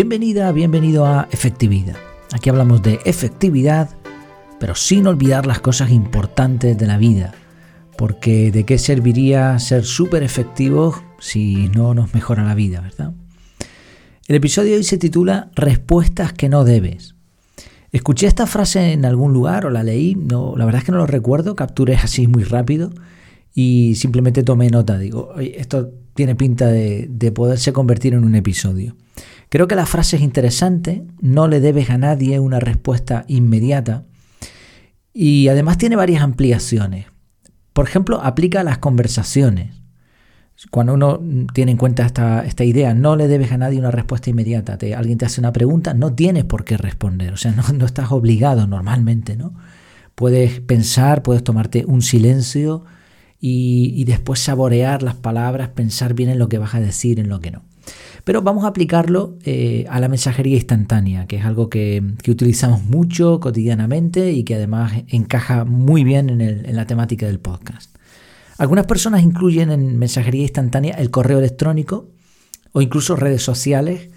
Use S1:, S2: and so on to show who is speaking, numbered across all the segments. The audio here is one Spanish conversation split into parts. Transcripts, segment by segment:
S1: Bienvenida, bienvenido a Efectividad. Aquí hablamos de efectividad, pero sin olvidar las cosas importantes de la vida. Porque de qué serviría ser súper efectivos si no nos mejora la vida, ¿verdad? El episodio de hoy se titula Respuestas que no debes. Escuché esta frase en algún lugar o la leí, no, la verdad es que no lo recuerdo, capturé así muy rápido y simplemente tomé nota. Digo, esto tiene pinta de, de poderse convertir en un episodio. Creo que la frase es interesante, no le debes a nadie una respuesta inmediata y además tiene varias ampliaciones. Por ejemplo, aplica a las conversaciones. Cuando uno tiene en cuenta esta, esta, idea, no le debes a nadie una respuesta inmediata. Te, alguien te hace una pregunta, no tienes por qué responder. O sea, no, no estás obligado normalmente, ¿no? Puedes pensar, puedes tomarte un silencio y, después saborear las palabras, pensar bien en lo que vas a decir, en lo que no. Pero vamos a aplicarlo eh, a la mensajería instantánea, que es algo que, utilizamos mucho cotidianamente y que además encaja muy bien en, la temática del podcast. Algunas personas incluyen en mensajería instantánea el correo electrónico o incluso redes sociales,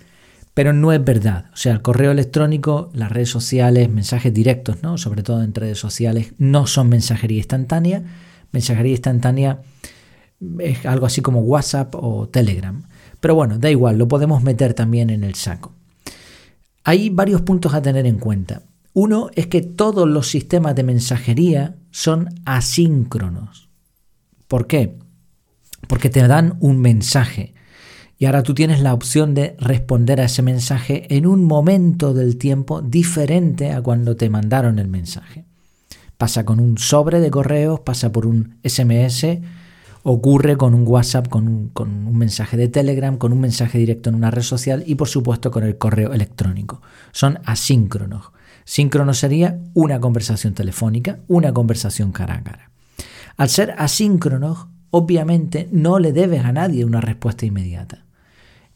S1: pero no es verdad. O sea, el correo electrónico, las redes sociales, mensajes directos, ¿no? sobre todo en redes sociales, no son mensajería instantánea. Mensajería instantánea es algo así como WhatsApp o Telegram. Pero bueno, da igual, lo podemos meter también en el saco. Hay varios puntos a tener en cuenta. Uno es que todos los sistemas de mensajería son asíncronos. ¿Por qué? Porque te dan un mensaje y ahora tú tienes la opción de responder a ese mensaje en un momento del tiempo diferente a cuando te mandaron el mensaje. Pasa con un sobre de correos, pasa por un SMS, ocurre con un WhatsApp, con un, mensaje de Telegram, con un mensaje directo en una red social y por supuesto con el correo electrónico. Son asíncronos. Síncrono sería una conversación telefónica, una conversación cara a cara. Al ser asíncronos, obviamente no le debes a nadie una respuesta inmediata.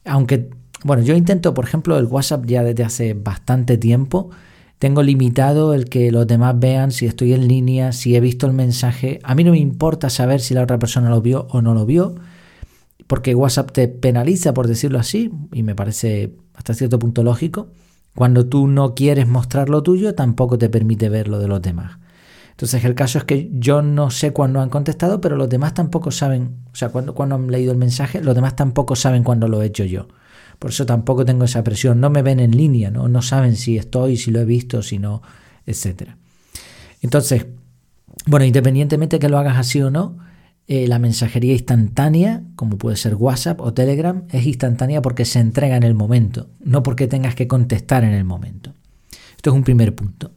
S1: Aunque, bueno, yo intento, por ejemplo, el WhatsApp ya desde hace bastante tiempo, tengo limitado el que los demás vean si estoy en línea, si he visto el mensaje. A mí no me importa saber si la otra persona lo vio o no lo vio, porque WhatsApp te penaliza, por decirlo así, y me parece hasta cierto punto lógico. Cuando tú no quieres mostrar lo tuyo, tampoco te permite ver lo de los demás. Entonces el caso es que yo no sé cuándo han contestado, pero los demás tampoco saben, o sea, cuando, han leído el mensaje, los demás tampoco saben cuándo lo he hecho yo. Por eso tampoco tengo esa presión. No me ven en línea, no, no saben si estoy, si lo he visto, si no, etc. Entonces, bueno, independientemente que lo hagas así o no, eh, la mensajería instantánea, como puede ser WhatsApp o Telegram, es instantánea porque se entrega en el momento, no porque tengas que contestar en el momento. Esto es un primer punto.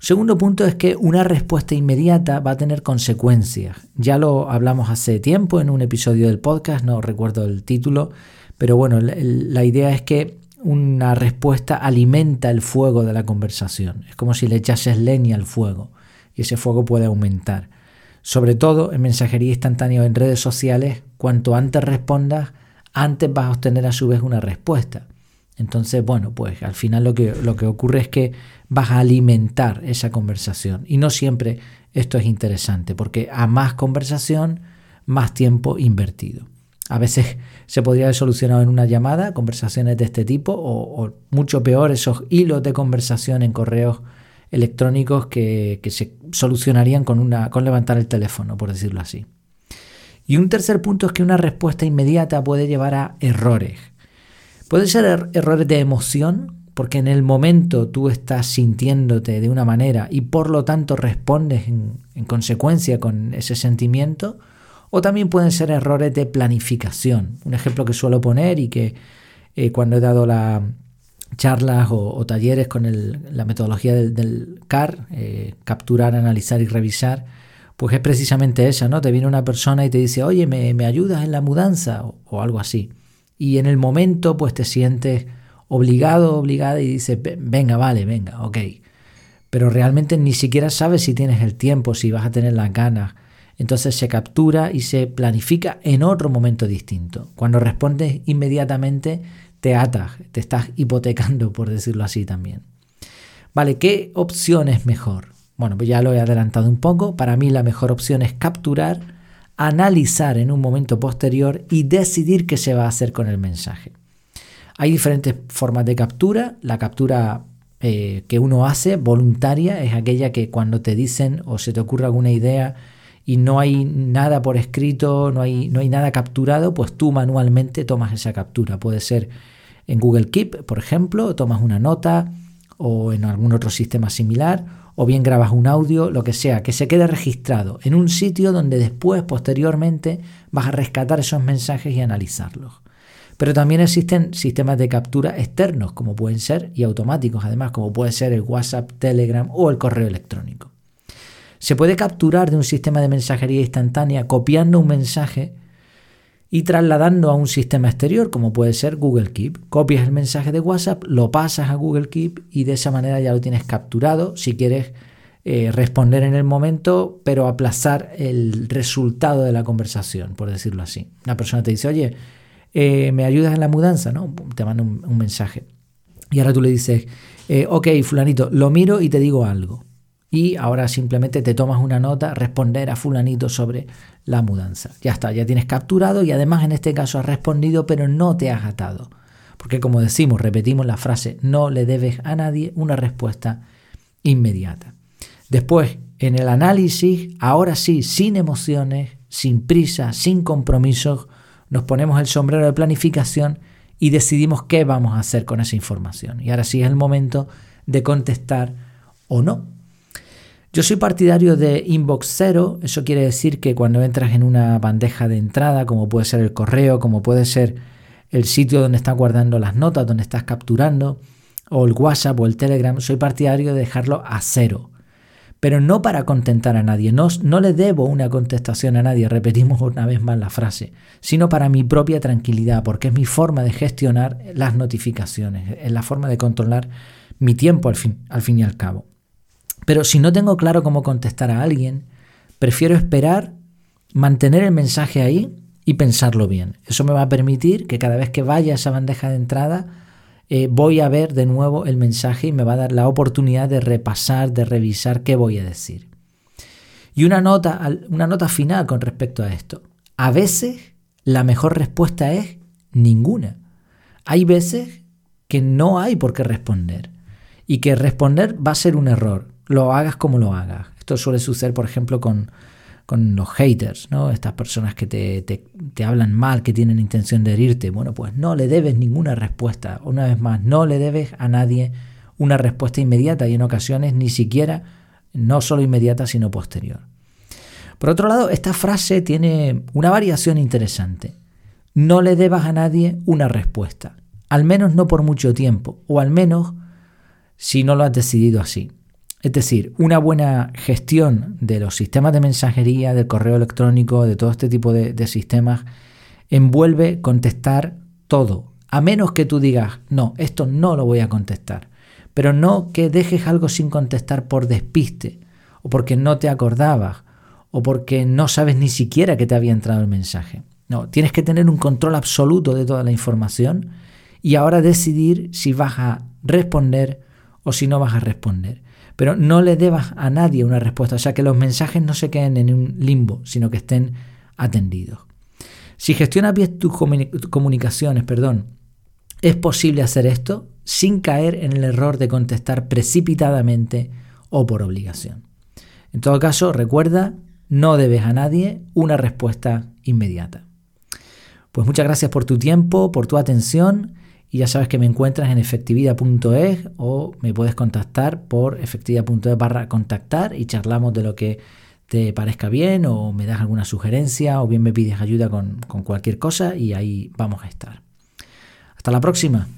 S1: Un segundo punto es que una respuesta inmediata va a tener consecuencias. Ya lo hablamos hace tiempo en un episodio del podcast, no recuerdo el título, pero bueno, la, idea es que una respuesta alimenta el fuego de la conversación. Es como si le echases leña al fuego y ese fuego puede aumentar. Sobre todo en mensajería instantánea o en redes sociales, cuanto antes respondas, antes vas a obtener a su vez una respuesta. Entonces, bueno, pues al final lo que, lo que ocurre es que vas a alimentar esa conversación. Y no siempre esto es interesante, porque a más conversación, más tiempo invertido. A veces se podría haber solucionado en una llamada conversaciones de este tipo o, mucho peor esos hilos de conversación en correos electrónicos que, se solucionarían con, una, con levantar el teléfono, por decirlo así. Y un tercer punto es que una respuesta inmediata puede llevar a errores. Puede ser er, errores de emoción, porque en el momento tú estás sintiéndote de una manera y por lo tanto respondes en consecuencia con ese sentimiento, o también pueden ser errores de planificación. Un ejemplo que suelo poner y que eh, cuando he dado las charlas o, talleres con la metodología del, CAR, eh, capturar, analizar y revisar, pues es precisamente esa, ¿no? Te viene una persona y te dice, oye, ¿me, ayudas en la mudanza? O, o, algo así. Y en el momento, pues te sientes obligado, obligada y dices, venga, vale, venga, ok. Pero realmente ni siquiera sabes si tienes el tiempo, si vas a tener las ganas entonces se captura y se planifica en otro momento distinto. Cuando respondes inmediatamente, te atas, te estás hipotecando, por decirlo así también. Vale, ¿qué opción es mejor? Bueno, pues ya lo he adelantado un poco. Para mí la mejor opción es capturar, analizar en un momento posterior y decidir qué se va a hacer con el mensaje. Hay diferentes formas de captura. La captura eh, que uno hace voluntaria es aquella que cuando te dicen o se te ocurre alguna idea y no hay nada por escrito, no hay, no hay nada capturado, pues tú manualmente tomas esa captura. Puede ser en Google Keep, por ejemplo, tomas una nota o en algún otro sistema similar, o bien grabas un audio, lo que sea, que se quede registrado en un sitio donde después, posteriormente, vas a rescatar esos mensajes y analizarlos. Pero también existen sistemas de captura externos, como pueden ser, y automáticos además, como puede ser el WhatsApp, Telegram o el correo electrónico. Se puede capturar de un sistema de mensajería instantánea copiando un mensaje y trasladando a un sistema exterior, como puede ser Google Keep. Copias el mensaje de WhatsApp, lo pasas a Google Keep y de esa manera ya lo tienes capturado. Si quieres eh, responder en el momento, pero aplazar el resultado de la conversación, por decirlo así. Una persona te dice, oye, eh, ¿me ayudas en la mudanza? ¿no? Te manda un, mensaje. Y ahora tú le dices, eh, ok, fulanito, lo miro y te digo algo. Y ahora simplemente te tomas una nota, responder a fulanito sobre la mudanza. Ya está, ya tienes capturado y además en este caso has respondido, pero no te has atado. Porque como decimos, repetimos la frase, no le debes a nadie una respuesta inmediata. Después, en el análisis, ahora sí, sin emociones, sin prisa, sin compromisos, nos ponemos el sombrero de planificación y decidimos qué vamos a hacer con esa información. Y ahora sí es el momento de contestar o no. Yo soy partidario de inbox cero, eso quiere decir que cuando entras en una bandeja de entrada, como puede ser el correo, como puede ser el sitio donde estás guardando las notas, donde estás capturando, o el WhatsApp o el Telegram, soy partidario de dejarlo a cero. Pero no para contentar a nadie, no, le debo una contestación a nadie, repetimos una vez más la frase, sino para mi propia tranquilidad, porque es mi forma de gestionar las notificaciones, es la forma de controlar mi tiempo al fin, al fin y al cabo. Pero si no tengo claro cómo contestar a alguien, prefiero esperar, mantener el mensaje ahí y pensarlo bien. Eso me va a permitir que cada vez que vaya a esa bandeja de entrada, eh, voy a ver de nuevo el mensaje y me va a dar la oportunidad de repasar, de revisar qué voy a decir. Y una nota, una nota final con respecto a esto. A veces la mejor respuesta es ninguna. Hay veces que no hay por qué responder y que responder va a ser un error, lo hagas como lo hagas. Esto suele suceder, por ejemplo, con, con los haters, ¿no? Estas personas que te, te, hablan mal, que tienen intención de herirte. Bueno, pues no le debes ninguna respuesta. Una vez más, no le debes a nadie una respuesta inmediata y en ocasiones ni siquiera, no solo inmediata, sino posterior. Por otro lado, esta frase tiene una variación interesante. No le debas a nadie una respuesta, al menos no por mucho tiempo, o al menos si no lo has decidido así. Es decir, una buena gestión de los sistemas de mensajería, del correo electrónico, de todo este tipo de, sistemas, envuelve contestar todo, a menos que tú digas, no, esto no lo voy a contestar, pero no que dejes algo sin contestar por despiste, o porque no te acordabas, o porque no sabes ni siquiera que te había entrado el mensaje. No, tienes que tener un control absoluto de toda la información y ahora decidir si vas a responder o si no vas a responder pero no le debas a nadie una respuesta, o sea que los mensajes no se queden en un limbo, sino que estén atendidos. Si gestionas bien tus comunicaciones, perdón, es posible hacer esto sin caer en el error de contestar precipitadamente o por obligación. En todo caso, recuerda, no debes a nadie una respuesta inmediata. Pues muchas gracias por tu tiempo, por tu atención y ya sabes que me encuentras en efectividad.es o me puedes contactar por efectividad.es barra contactar y charlamos de lo que te parezca bien o me das alguna sugerencia o bien me pides ayuda con, con cualquier cosa y ahí vamos a estar. Hasta la próxima.